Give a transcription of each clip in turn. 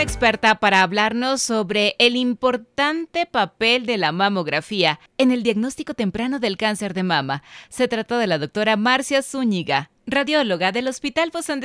Experta para hablarnos sobre el importante papel de la mamografía en el diagnóstico temprano del cáncer de mama. Se trata de la doctora Marcia Zúñiga, radióloga del Hospital Bozán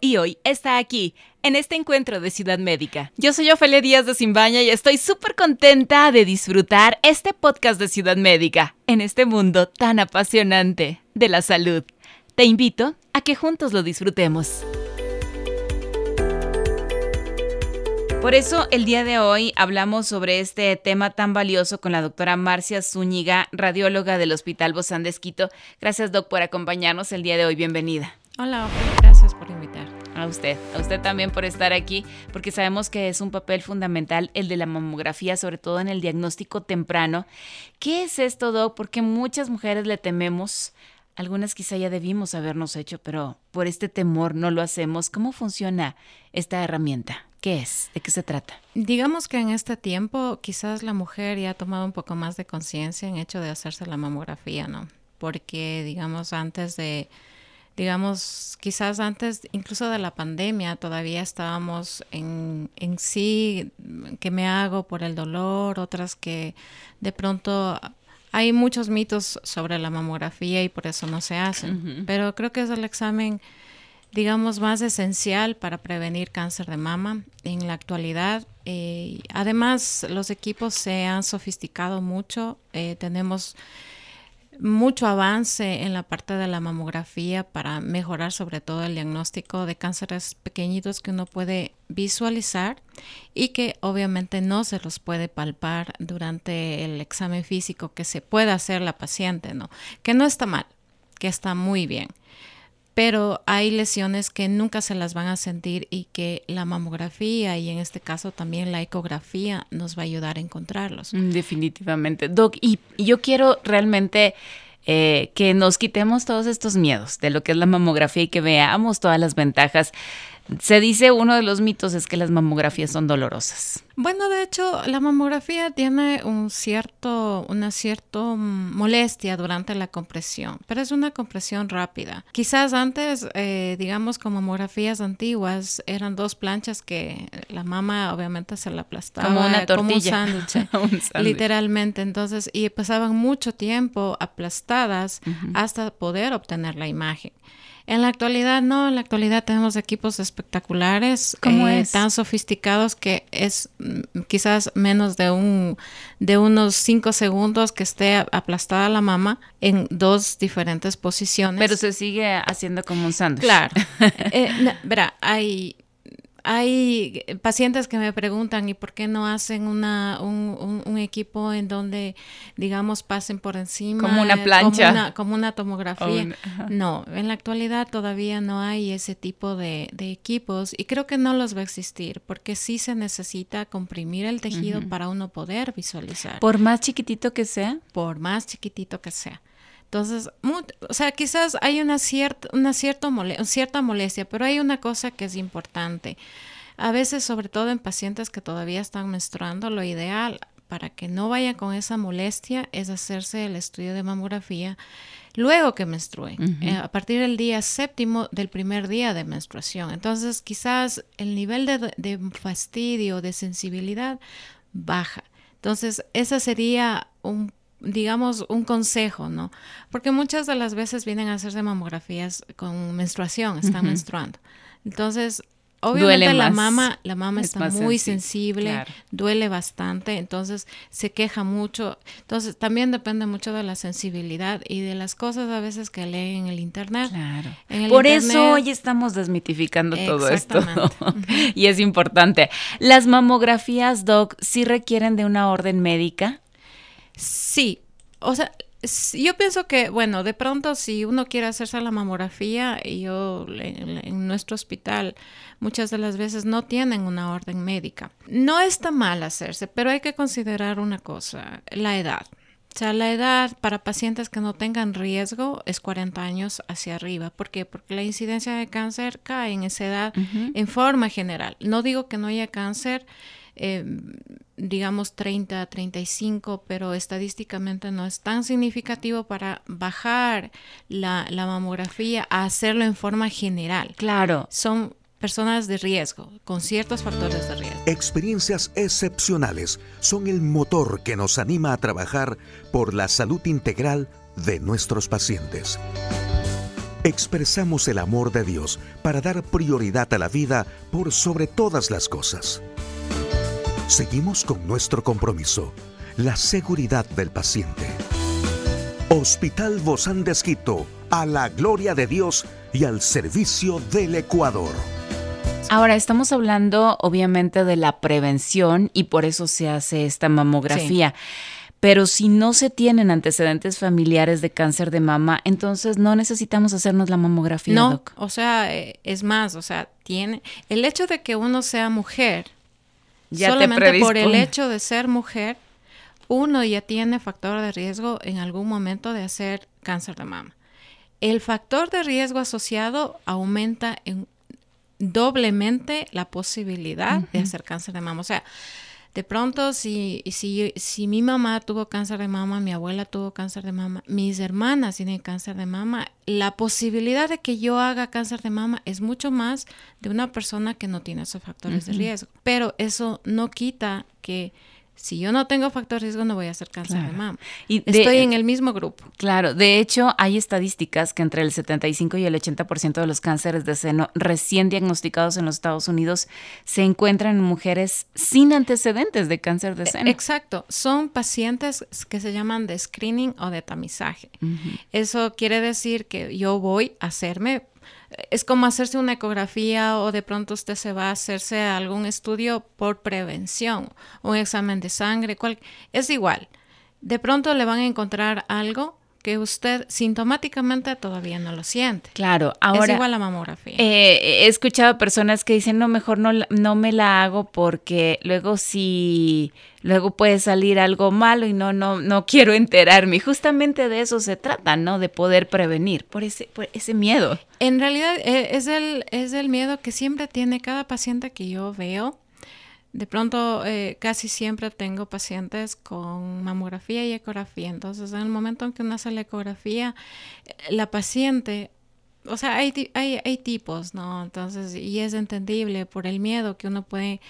y hoy está aquí, en este encuentro de Ciudad Médica. Yo soy Ofelia Díaz de Simbaña y estoy súper contenta de disfrutar este podcast de Ciudad Médica, en este mundo tan apasionante de la salud. Te invito a que juntos lo disfrutemos. Por eso el día de hoy hablamos sobre este tema tan valioso con la doctora Marcia Zúñiga, radióloga del Hospital Bozán de Esquito. Gracias, doc, por acompañarnos el día de hoy. Bienvenida. Hola, gracias por invitar. A usted, a usted también por estar aquí, porque sabemos que es un papel fundamental el de la mamografía, sobre todo en el diagnóstico temprano. ¿Qué es esto, doc? Porque muchas mujeres le tememos algunas quizá ya debimos habernos hecho, pero por este temor no lo hacemos. ¿Cómo funciona esta herramienta? ¿Qué es? ¿De qué se trata? Digamos que en este tiempo quizás la mujer ya ha tomado un poco más de conciencia en hecho de hacerse la mamografía, ¿no? Porque digamos antes de, digamos, quizás antes incluso de la pandemia todavía estábamos en, en sí, que me hago por el dolor, otras que de pronto hay muchos mitos sobre la mamografía y por eso no se hacen, pero creo que es el examen, digamos, más esencial para prevenir cáncer de mama en la actualidad. Eh, además, los equipos se han sofisticado mucho, eh, tenemos mucho avance en la parte de la mamografía para mejorar sobre todo el diagnóstico de cánceres pequeñitos que uno puede visualizar y que obviamente no se los puede palpar durante el examen físico que se pueda hacer la paciente, ¿no? Que no está mal, que está muy bien pero hay lesiones que nunca se las van a sentir y que la mamografía y en este caso también la ecografía nos va a ayudar a encontrarlos. Mm, definitivamente. Doc, y, yo quiero realmente eh, que nos quitemos todos estos miedos de lo que es la mamografía y que veamos todas las ventajas se dice uno de los mitos es que las mamografías son dolorosas. Bueno, de hecho, la mamografía tiene un cierto, una cierta molestia durante la compresión, pero es una compresión rápida. Quizás antes, eh, digamos, con mamografías antiguas, eran dos planchas que la mamá obviamente se la aplastaba. Como una tortilla. Como un sándwich, literalmente. Entonces, y pasaban mucho tiempo aplastadas hasta poder obtener la imagen. En la actualidad no, en la actualidad tenemos equipos espectaculares, eh, tan sofisticados que es mm, quizás menos de un de unos cinco segundos que esté aplastada la mama en dos diferentes posiciones. Pero se sigue haciendo como un sándwich. Claro. eh, verá, hay hay pacientes que me preguntan, ¿y por qué no hacen una, un, equipo en donde, digamos, pasen por encima? Como una plancha. Como una, tomografía. no, en la actualidad todavía no hay ese tipo de, equipos y creo que no los va a existir porque sí se necesita comprimir el tejido para uno poder visualizar. Por más chiquitito que sea. Por más chiquitito que sea. Entonces, o sea, quizás hay una cierta, una cierta, cierta molestia, pero hay una cosa que es importante. A veces, sobre todo en pacientes que todavía están menstruando, lo ideal para que no vayan con esa molestia es hacerse el estudio de mamografía luego que menstrue, eh, a partir del día séptimo del primer día de menstruación. Entonces, quizás el nivel de, de fastidio, de sensibilidad baja. Entonces, esa sería un digamos, un consejo, ¿no? Porque muchas de las veces vienen a hacerse mamografías con menstruación, están menstruando. Entonces, obviamente la mama, la mama está muy sensible, duele bastante, entonces se queja mucho. Entonces, también depende mucho de la sensibilidad y de las cosas a veces que leen en el internet. Claro. Por eso hoy estamos desmitificando todo esto. y es importante. Las mamografías, doc, sí requieren de una orden médica. Sí, o sea, yo pienso que, bueno, de pronto si uno quiere hacerse la mamografía, y yo en, nuestro hospital muchas de las veces no tienen una orden médica. No está mal hacerse, pero hay que considerar una cosa, la edad. O sea, la edad para pacientes que no tengan riesgo es 40 años hacia arriba. ¿Por qué? Porque la incidencia de cáncer cae en esa edad en forma general. No digo que no haya cáncer, eh, digamos 30, 35, pero estadísticamente no es tan significativo para bajar la, la mamografía a hacerlo en forma general. Claro. Son personas de riesgo, con ciertos factores de riesgo. Experiencias excepcionales son el motor que nos anima a trabajar por la salud integral de nuestros pacientes. Expresamos el amor de Dios para dar prioridad a la vida por sobre todas las cosas. Seguimos con nuestro compromiso, la seguridad del paciente. Hospital Bozán de Esquito, a la gloria de Dios y al servicio del Ecuador. Ahora estamos hablando obviamente de la prevención y por eso se hace esta mamografía. Pero si no se tienen antecedentes familiares de cáncer de mama, entonces no necesitamos hacernos la mamografía. No, o sea, eh, es más, o sea, tiene el hecho de que uno sea mujer, ya solamente por el hecho de ser mujer, uno ya tiene factor de riesgo en algún momento de hacer cáncer de mama. El factor de riesgo asociado aumenta en doblemente la posibilidad de hacer cáncer de mama. O sea, de pronto, si, si, si mi mamá tuvo cáncer de mama, mi abuela tuvo cáncer de mama, mis hermanas tienen cáncer de mama, la posibilidad de que yo haga cáncer de mama es mucho más de una persona que no tiene esos factores de riesgo. Pero eso no quita que si yo no tengo factor riesgo, no voy a hacer cáncer de mama. Y Estoy en el mismo grupo. Claro, de hecho, hay estadísticas que entre el 75 y el 80% de los cánceres de seno recién diagnosticados en los Estados Unidos se encuentran en mujeres sin antecedentes de cáncer de seno. Exacto, son pacientes que se llaman de screening o de tamizaje. Eso quiere decir que yo voy a hacerme es como hacerse una ecografía o de pronto usted se va a hacerse algún estudio por prevención, un examen de sangre, cual, es igual. De pronto le van a encontrar algo que usted sintomáticamente todavía no lo siente. Claro, ahora. Es igual la mamografía. Eh, he escuchado personas que dicen, no, mejor no, no me la hago porque luego si. Luego puede salir algo malo y no, no, no quiero enterarme. Y justamente de eso se trata, ¿no? De poder prevenir, por ese, por ese miedo. En realidad eh, es, el, es el miedo que siempre tiene cada paciente que yo veo de pronto eh, casi siempre tengo pacientes con mamografía y ecografía. Entonces, en el momento en que uno hace la ecografía, eh, la paciente, o sea, hay, hay, hay tipos, ¿no? Entonces, y es entendible por el miedo que uno puede,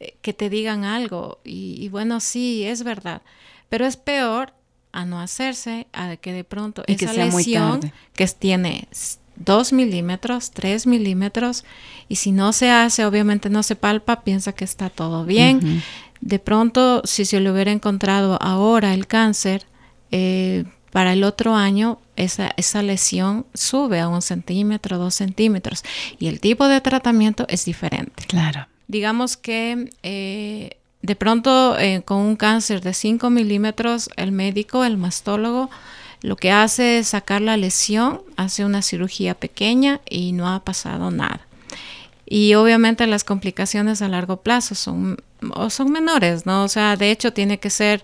eh, que te digan algo. Y, bueno, sí, es verdad. Pero es peor a no hacerse, a que de pronto esa lesión que tiene 2 milímetros, 3 milímetros, y si no se hace, obviamente no se palpa, piensa que está todo bien. De pronto, si se le hubiera encontrado ahora el cáncer, eh, para el otro año esa, esa lesión sube a un centímetro, dos centímetros, y el tipo de tratamiento es diferente. Claro. Digamos que eh, de pronto eh, con un cáncer de 5 milímetros, el médico, el mastólogo, lo que hace es sacar la lesión, hace una cirugía pequeña y no ha pasado nada. Y obviamente las complicaciones a largo plazo son, son menores, ¿no? O sea, de hecho tiene que ser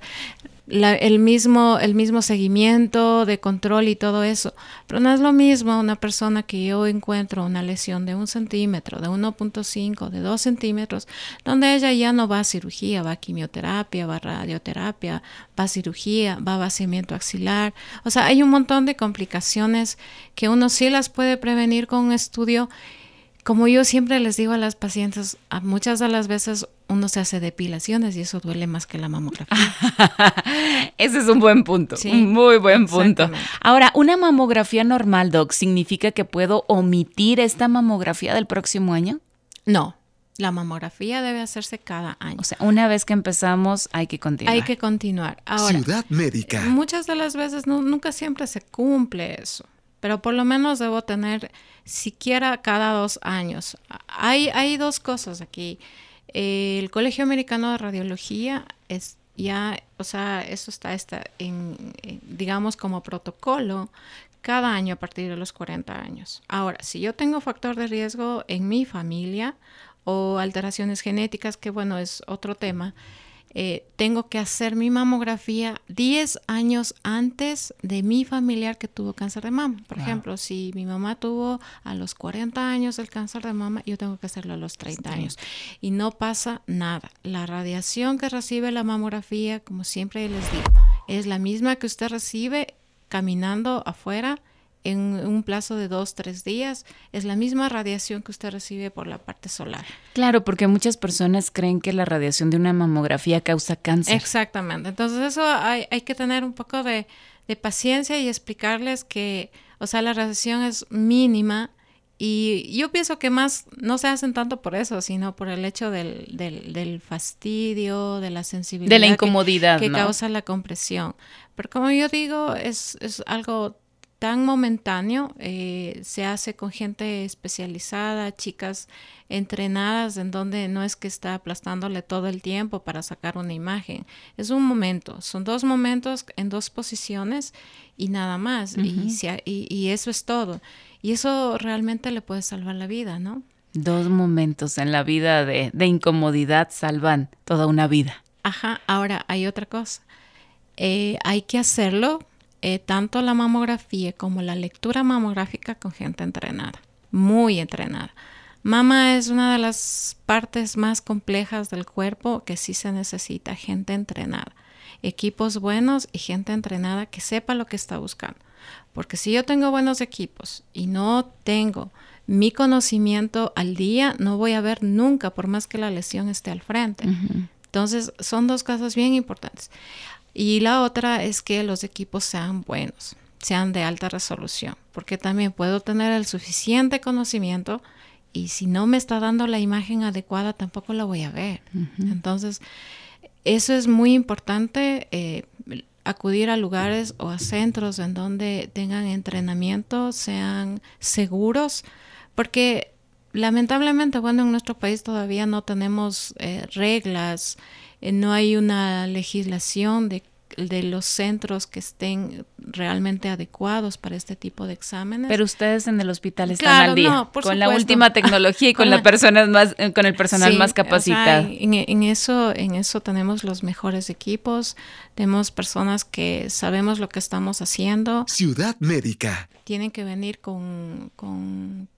el, mismo, el mismo seguimiento de control y todo eso. Pero no es lo mismo una persona que yo encuentro una lesión de un centímetro, de 1.5, de 2 centímetros, donde ella ya no va a cirugía, va a quimioterapia, va a radioterapia, va a cirugía, va a vaciamiento axilar. O sea, hay un montón de complicaciones que uno sí las puede prevenir con un estudio como yo siempre les digo a las pacientes, muchas de las veces uno se hace depilaciones y eso duele más que la mamografía. Ese es un buen punto, un muy buen punto. Ahora, una mamografía normal, Doc, ¿significa que puedo omitir esta mamografía del próximo año? No, la mamografía debe hacerse cada año. O sea, una vez que empezamos hay que continuar. Hay que continuar. Ahora, Ciudad médica. Muchas de las veces nunca siempre se cumple eso pero por lo menos debo tener siquiera cada dos años. Hay, hay dos cosas aquí. El Colegio Americano de Radiología es ya, o sea, eso está, está en, digamos, como protocolo cada año a partir de los 40 años. Ahora, si yo tengo factor de riesgo en mi familia o alteraciones genéticas, que bueno, es otro tema, eh, tengo que hacer mi mamografía 10 años antes de mi familiar que tuvo cáncer de mama. Por ejemplo, si mi mamá tuvo a los 40 años el cáncer de mama, yo tengo que hacerlo a los 30 años. Y no pasa nada. La radiación que recibe la mamografía, como siempre les digo, es la misma que usted recibe caminando afuera en un plazo de dos, tres días, es la misma radiación que usted recibe por la parte solar. Claro, porque muchas personas creen que la radiación de una mamografía causa cáncer. Exactamente. Entonces eso hay, hay que tener un poco de, de, paciencia y explicarles que, o sea, la radiación es mínima y yo pienso que más no se hacen tanto por eso, sino por el hecho del, del, del fastidio, de la sensibilidad. De la incomodidad. Que, que causa la compresión. Pero como yo digo, es, es algo tan momentáneo, eh, se hace con gente especializada, chicas entrenadas en donde no es que está aplastándole todo el tiempo para sacar una imagen, es un momento, son dos momentos en dos posiciones y nada más, y, y, eso es todo. Y eso realmente le puede salvar la vida, ¿no? Dos momentos en la vida de, de incomodidad salvan toda una vida. Ajá, ahora hay otra cosa. Eh, hay que hacerlo eh, tanto la mamografía como la lectura mamográfica con gente entrenada, muy entrenada. Mama es una de las partes más complejas del cuerpo que sí se necesita gente entrenada, equipos buenos y gente entrenada que sepa lo que está buscando. Porque si yo tengo buenos equipos y no tengo mi conocimiento al día, no voy a ver nunca por más que la lesión esté al frente. Entonces, son dos cosas bien importantes. Y la otra es que los equipos sean buenos, sean de alta resolución, porque también puedo tener el suficiente conocimiento y si no me está dando la imagen adecuada tampoco la voy a ver. Entonces, eso es muy importante, eh, acudir a lugares o a centros en donde tengan entrenamiento, sean seguros, porque lamentablemente, bueno, en nuestro país todavía no tenemos eh, reglas eh, no hay una legislación de, los centros que estén realmente adecuados para este tipo de exámenes. Pero ustedes en el hospital están al día con la última tecnología y con, la, personas más, eh, con el personal más capacitado. en, eso, en eso tenemos los mejores equipos, tenemos personas que sabemos lo que estamos haciendo. Ciudad Médica. Tienen que venir con con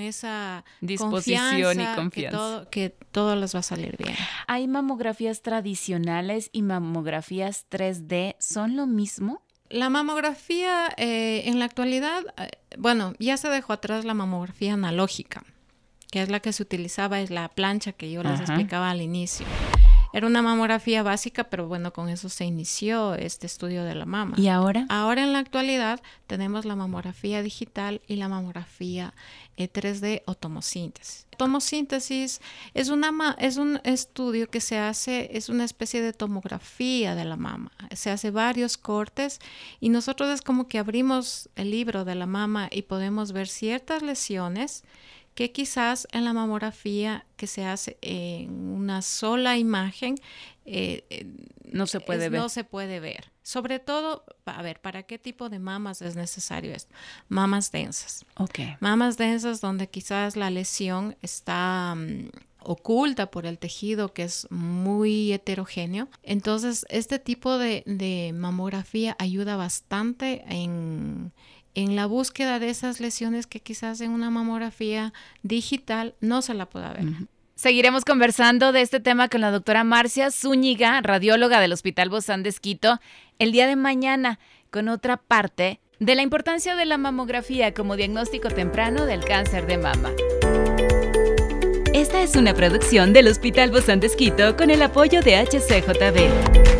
esa disposición y confianza. Que todo, les va a salir bien. ¿Hay mamografías tradicionales y mamografías 3D? ¿Son lo mismo? La mamografía eh, en la actualidad, eh, bueno, ya se dejó atrás la mamografía analógica, que es la que se utilizaba, es la plancha que yo les explicaba al inicio. Era una mamografía básica, pero bueno, con eso se inició este estudio de la mama. ¿Y ahora? Ahora en la actualidad tenemos la mamografía digital y la mamografía 3D eh, o tomosíntesis. Tomosíntesis es, una, es un estudio que se hace, es una especie de tomografía de la mama. Se hace varios cortes y nosotros es como que abrimos el libro de la mama y podemos ver ciertas lesiones que quizás en la mamografía que se hace en una sola imagen eh, eh, no se puede ver. No se puede ver. Sobre todo, a ver, ¿para qué tipo de mamas es necesario esto? Mamas densas. Ok. Mamas densas donde quizás la lesión está mm, oculta por el tejido que es muy heterogéneo. Entonces, este tipo de mamografía ayuda bastante en en la búsqueda de esas lesiones que quizás en una mamografía digital no se la pueda ver. Seguiremos conversando de este tema con la doctora Marcia Zúñiga, radióloga del Hospital Bozán de Esquito, el día de mañana con otra parte de la importancia de la mamografía como diagnóstico temprano del cáncer de mama. Esta es una producción del Hospital Bozán de Esquito con el apoyo de HCJB.